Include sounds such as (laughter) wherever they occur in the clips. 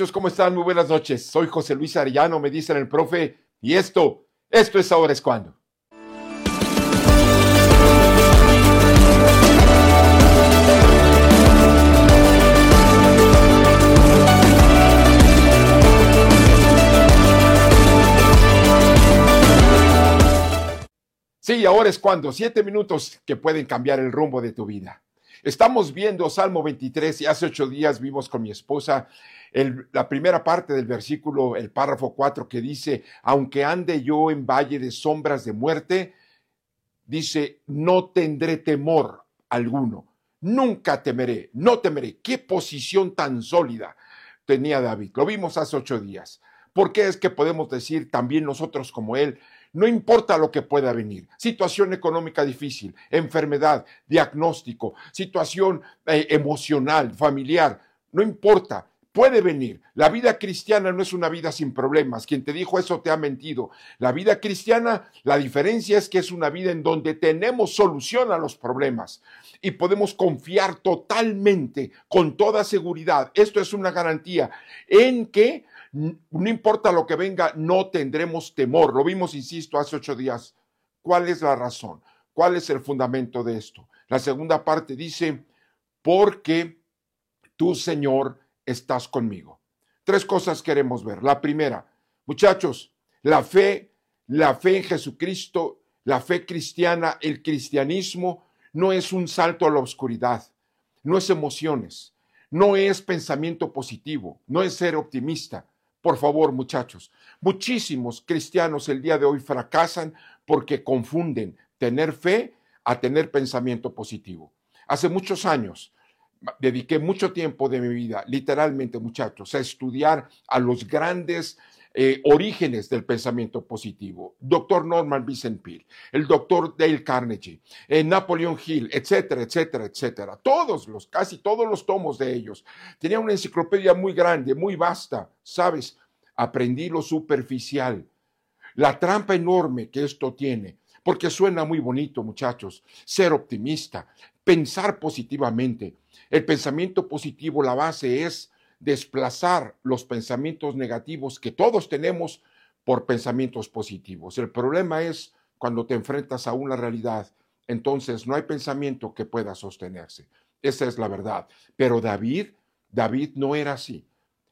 muchachos? ¿Cómo están? Muy buenas noches. Soy José Luis Arellano, me dicen el profe, y esto, esto es ahora es cuando. Sí, ahora es cuando. Siete minutos que pueden cambiar el rumbo de tu vida. Estamos viendo Salmo 23 y hace ocho días vimos con mi esposa la primera parte del versículo, el párrafo 4 que dice, aunque ande yo en valle de sombras de muerte, dice, no tendré temor alguno, nunca temeré, no temeré. Qué posición tan sólida tenía David. Lo vimos hace ocho días. ¿Por qué es que podemos decir también nosotros como él, no importa lo que pueda venir, situación económica difícil, enfermedad, diagnóstico, situación eh, emocional, familiar, no importa, puede venir. La vida cristiana no es una vida sin problemas. Quien te dijo eso te ha mentido. La vida cristiana, la diferencia es que es una vida en donde tenemos solución a los problemas y podemos confiar totalmente, con toda seguridad. Esto es una garantía en que no importa lo que venga, no tendremos temor. Lo vimos, insisto, hace ocho días. ¿Cuál es la razón? ¿Cuál es el fundamento de esto? La segunda parte dice, porque tú, Señor, estás conmigo. Tres cosas queremos ver. La primera, muchachos, la fe, la fe en Jesucristo, la fe cristiana, el cristianismo no es un salto a la oscuridad, no es emociones, no es pensamiento positivo, no es ser optimista, por favor, muchachos, muchísimos cristianos el día de hoy fracasan porque confunden tener fe a tener pensamiento positivo. Hace muchos años dediqué mucho tiempo de mi vida, literalmente, muchachos, a estudiar a los grandes eh, orígenes del pensamiento positivo. Doctor Norman Vincent Peale, el doctor Dale Carnegie, eh, Napoleon Hill, etcétera, etcétera, etcétera. Todos los, casi todos los tomos de ellos. Tenía una enciclopedia muy grande, muy vasta, ¿sabes? Aprendí lo superficial, la trampa enorme que esto tiene, porque suena muy bonito, muchachos, ser optimista, pensar positivamente. El pensamiento positivo, la base es desplazar los pensamientos negativos que todos tenemos por pensamientos positivos. El problema es cuando te enfrentas a una realidad, entonces no hay pensamiento que pueda sostenerse. Esa es la verdad. Pero David, David no era así.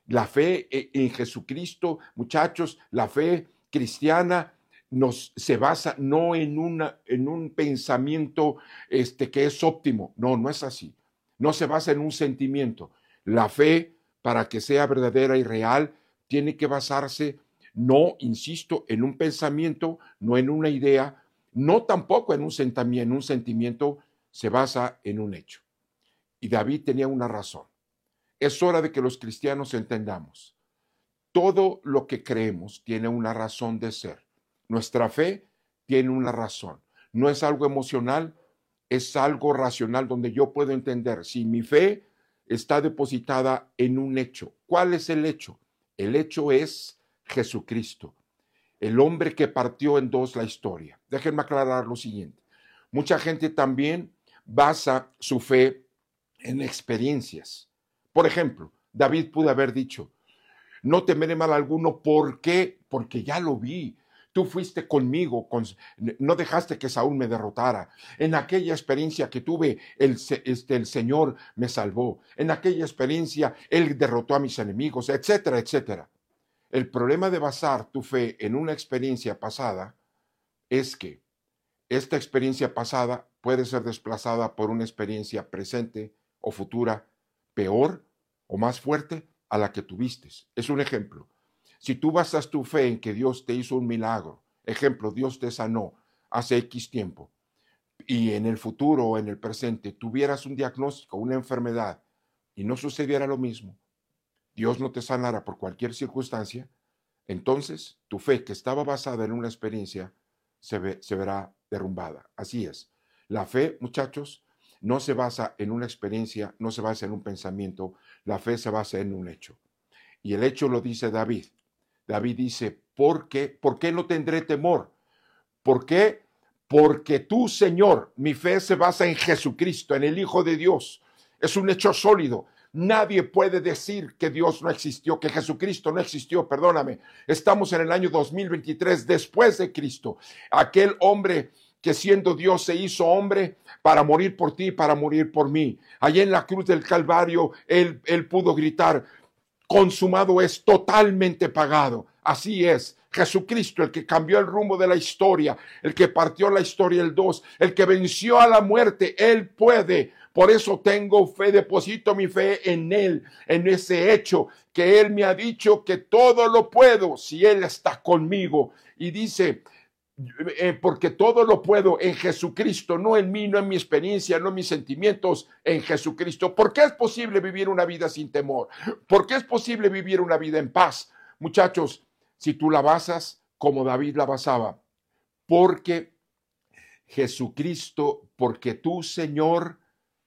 La fe e, en Jesucristo, muchachos, la fe cristiana nos se basa no en una en un pensamiento este que es óptimo, no, no es así. No se basa en un sentimiento. La fe para que sea verdadera y real, tiene que basarse no, insisto, en un pensamiento, no en una idea, no tampoco en un en un sentimiento se basa en un hecho. Y David tenía una razón. Es hora de que los cristianos entendamos. Todo lo que creemos tiene una razón de ser. Nuestra fe tiene una razón. No es algo emocional, es algo racional donde yo puedo entender si mi fe está depositada en un hecho. ¿Cuál es el hecho? El hecho es Jesucristo, el hombre que partió en dos la historia. Déjenme aclarar lo siguiente. Mucha gente también basa su fe en experiencias. Por ejemplo, David pudo haber dicho, no temeré mal alguno, ¿por qué? Porque ya lo vi, Tú fuiste conmigo, no dejaste que Saúl me derrotara. En aquella experiencia que tuve, el, este, el Señor me salvó. En aquella experiencia, Él derrotó a mis enemigos, etcétera, etcétera. El problema de basar tu fe en una experiencia pasada es que esta experiencia pasada puede ser desplazada por una experiencia presente o futura peor o más fuerte a la que tuviste. Es un ejemplo. Si tú basas tu fe en que Dios te hizo un milagro, ejemplo, Dios te sanó hace X tiempo, y en el futuro o en el presente tuvieras un diagnóstico, una enfermedad, y no sucediera lo mismo, Dios no te sanara por cualquier circunstancia, entonces tu fe que estaba basada en una experiencia se, se verá derrumbada. Así es. La fe, muchachos, no se basa en una experiencia, no se basa en un pensamiento, la fe se basa en un hecho. Y el hecho lo dice David. David dice, ¿por qué? ¿Por qué no tendré temor? ¿Por qué? Porque tú, Señor, mi fe se basa en Jesucristo, en el Hijo de Dios. Es un hecho sólido. Nadie puede decir que Dios no existió, que Jesucristo no existió, perdóname. Estamos en el año 2023 después de Cristo. Aquel hombre que siendo Dios se hizo hombre para morir por ti, para morir por mí. Allí en la cruz del Calvario, él, él pudo gritar, consumado es, totalmente pagado. Así es. Jesucristo, el que cambió el rumbo de la historia, el que partió la historia el dos, el que venció a la muerte, Él puede. Por eso tengo fe, deposito mi fe en Él, en ese hecho que Él me ha dicho que todo lo puedo si Él está conmigo. Y dice, eh, porque todo lo puedo en Jesucristo, no en mí, no en mi experiencia, no en mis sentimientos, en Jesucristo. ¿Por qué es posible vivir una vida sin temor? ¿Por qué es posible vivir una vida en paz? Muchachos, si tú la basas como David la basaba, porque Jesucristo, porque tú, Señor,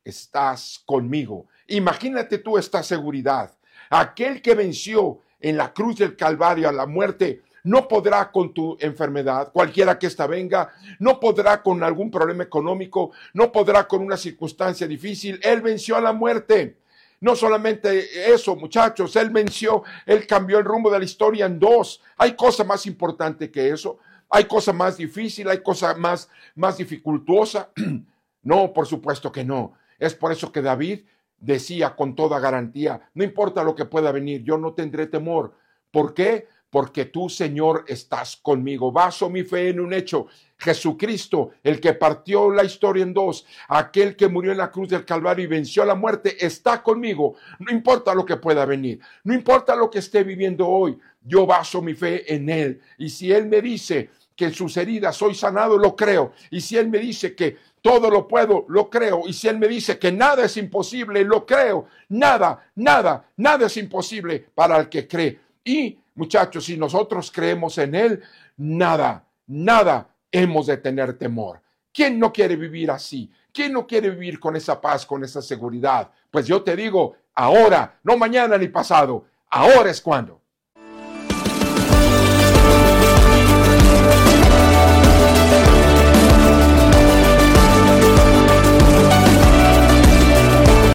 estás conmigo. Imagínate tú esta seguridad. Aquel que venció en la cruz del Calvario a la muerte, no podrá con tu enfermedad, cualquiera que ésta venga, no podrá con algún problema económico, no podrá con una circunstancia difícil. Él venció a la muerte. No solamente eso, muchachos, él venció, él cambió el rumbo de la historia en dos. Hay cosa más importante que eso. Hay cosa más difícil, hay cosa más, más dificultuosa. (clears throat) no, por supuesto que no. Es por eso que David decía con toda garantía, no importa lo que pueda venir, yo no tendré temor. ¿Por qué? Porque tú, Señor, estás conmigo. Baso mi fe en un hecho. Jesucristo, el que partió la historia en dos, aquel que murió en la cruz del Calvario y venció la muerte, está conmigo. No importa lo que pueda venir, no importa lo que esté viviendo hoy, yo baso mi fe en Él. Y si Él me dice que en sus heridas soy sanado, lo creo. Y si Él me dice que todo lo puedo, lo creo. Y si Él me dice que nada es imposible, lo creo. Nada, nada, nada es imposible para el que cree. Y Muchachos, si nosotros creemos en Él, nada, nada hemos de tener temor. ¿Quién no quiere vivir así? ¿Quién no quiere vivir con esa paz, con esa seguridad? Pues yo te digo, ahora, no mañana ni pasado, ahora es cuando.